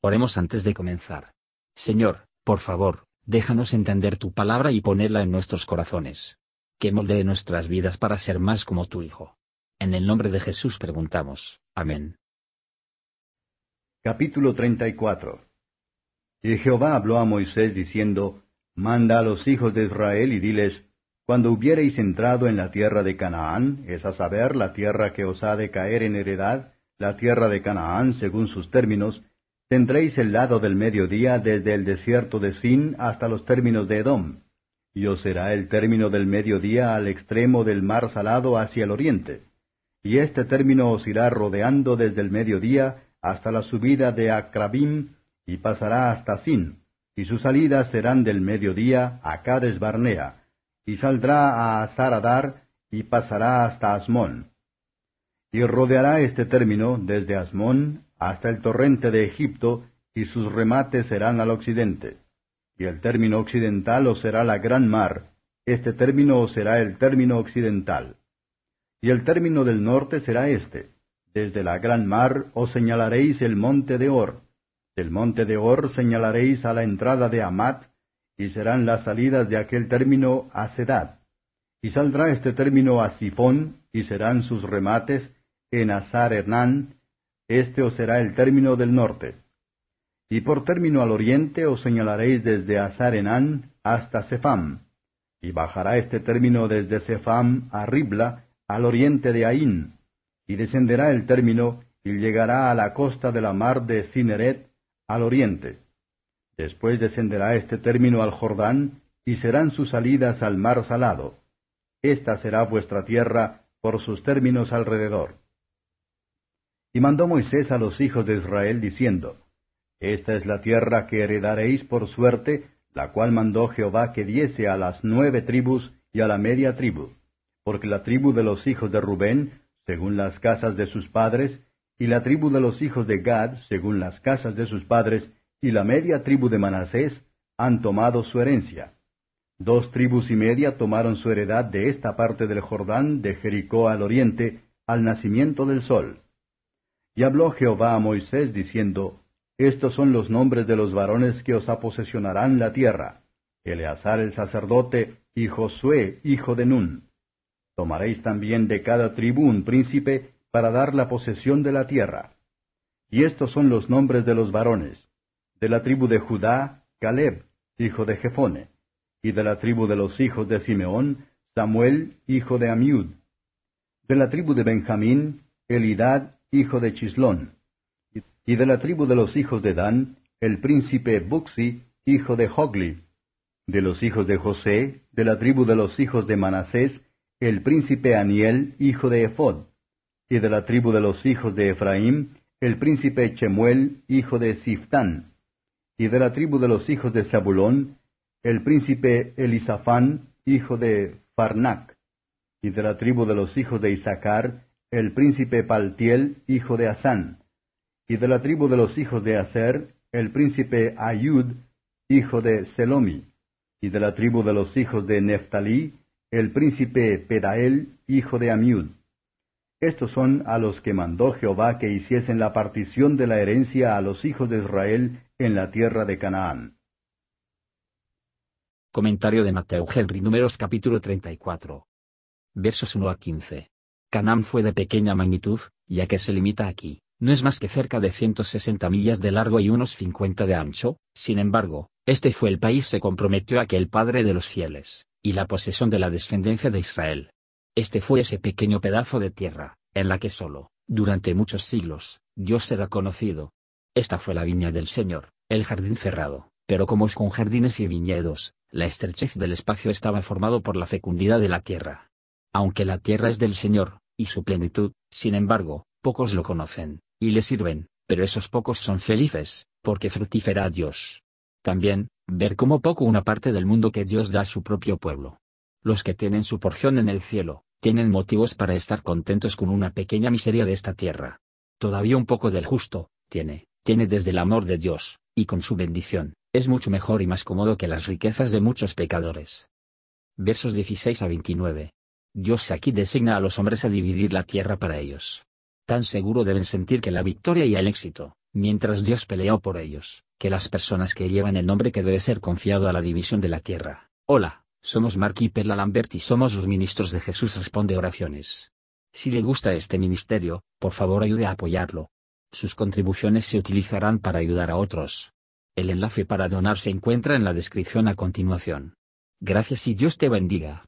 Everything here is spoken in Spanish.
Oremos antes de comenzar. Señor, por favor, déjanos entender tu palabra y ponerla en nuestros corazones. Que moldee nuestras vidas para ser más como tu Hijo. En el nombre de Jesús preguntamos. Amén. Capítulo 34 Y Jehová habló a Moisés diciendo, Manda a los hijos de Israel y diles, Cuando hubiereis entrado en la tierra de Canaán, es a saber, la tierra que os ha de caer en heredad, la tierra de Canaán según sus términos, Tendréis el lado del mediodía desde el desierto de Sin hasta los términos de Edom, y os será el término del mediodía al extremo del mar salado hacia el oriente. Y este término os irá rodeando desde el mediodía hasta la subida de Acrabim, y pasará hasta Sin, y sus salidas serán del mediodía a Cades Barnea, y saldrá a Saradar, y pasará hasta Asmón. Y rodeará este término desde Asmón hasta el torrente de Egipto, y sus remates serán al occidente. Y el término occidental os será la gran mar, este término os será el término occidental. Y el término del norte será este. Desde la gran mar os señalaréis el monte de Or. Del monte de Or señalaréis a la entrada de Amat, y serán las salidas de aquel término a Sedad. Y saldrá este término a Sifón, y serán sus remates en Azar Hernán, este os será el término del norte. Y por término al oriente os señalaréis desde Azar Enán hasta Sefam. Y bajará este término desde Sefam a Ribla, al oriente de Ain. Y descenderá el término y llegará a la costa de la mar de Cineret, al oriente. Después descenderá este término al Jordán, y serán sus salidas al mar salado. Esta será vuestra tierra por sus términos alrededor. Y mandó Moisés a los hijos de Israel diciendo, Esta es la tierra que heredaréis por suerte, la cual mandó Jehová que diese a las nueve tribus y a la media tribu, porque la tribu de los hijos de Rubén, según las casas de sus padres, y la tribu de los hijos de Gad, según las casas de sus padres, y la media tribu de Manasés, han tomado su herencia. Dos tribus y media tomaron su heredad de esta parte del Jordán, de Jericó al oriente, al nacimiento del sol. Y habló Jehová a Moisés diciendo, Estos son los nombres de los varones que os aposesionarán la tierra, Eleazar el sacerdote y Josué hijo de Nun. Tomaréis también de cada tribu un príncipe para dar la posesión de la tierra. Y estos son los nombres de los varones. De la tribu de Judá, Caleb, hijo de Jefone. Y de la tribu de los hijos de Simeón, Samuel, hijo de Amiud. De la tribu de Benjamín, Elidad, hijo de Chislón, y de la tribu de los hijos de Dan, el príncipe Buxi, hijo de Hogli, de los hijos de José, de la tribu de los hijos de Manasés, el príncipe Aniel, hijo de Ephod, y de la tribu de los hijos de Efraín, el príncipe Chemuel, hijo de Siftán, y de la tribu de los hijos de Zabulón, el príncipe Elisafán, hijo de Farnac, y de la tribu de los hijos de Isaacar, el príncipe Paltiel, hijo de Asán, y de la tribu de los hijos de Aser, el príncipe Ayud, hijo de Selomi, y de la tribu de los hijos de Neftalí, el príncipe Pedael, hijo de Amiud. Estos son a los que mandó Jehová que hiciesen la partición de la herencia a los hijos de Israel en la tierra de Canaán. Comentario de Mateo Henry Números capítulo 34. Versos 1 a 15. Canaán fue de pequeña magnitud, ya que se limita aquí, no es más que cerca de 160 millas de largo y unos 50 de ancho, sin embargo, este fue el país se comprometió a que el Padre de los fieles, y la posesión de la descendencia de Israel. Este fue ese pequeño pedazo de tierra, en la que solo, durante muchos siglos, Dios será conocido. Esta fue la viña del Señor, el jardín cerrado, pero como es con jardines y viñedos, la estrechez del espacio estaba formado por la fecundidad de la tierra. Aunque la tierra es del Señor, y su plenitud, sin embargo, pocos lo conocen, y le sirven, pero esos pocos son felices, porque fructífera Dios. También, ver cómo poco una parte del mundo que Dios da a su propio pueblo. Los que tienen su porción en el cielo, tienen motivos para estar contentos con una pequeña miseria de esta tierra. Todavía un poco del justo, tiene, tiene desde el amor de Dios, y con su bendición, es mucho mejor y más cómodo que las riquezas de muchos pecadores. Versos 16 a 29. Dios aquí designa a los hombres a dividir la tierra para ellos. Tan seguro deben sentir que la victoria y el éxito, mientras Dios peleó por ellos, que las personas que llevan el nombre que debe ser confiado a la división de la tierra. Hola, somos Mark y Perla Lambert y somos los ministros de Jesús Responde Oraciones. Si le gusta este ministerio, por favor ayude a apoyarlo. Sus contribuciones se utilizarán para ayudar a otros. El enlace para donar se encuentra en la descripción a continuación. Gracias y Dios te bendiga.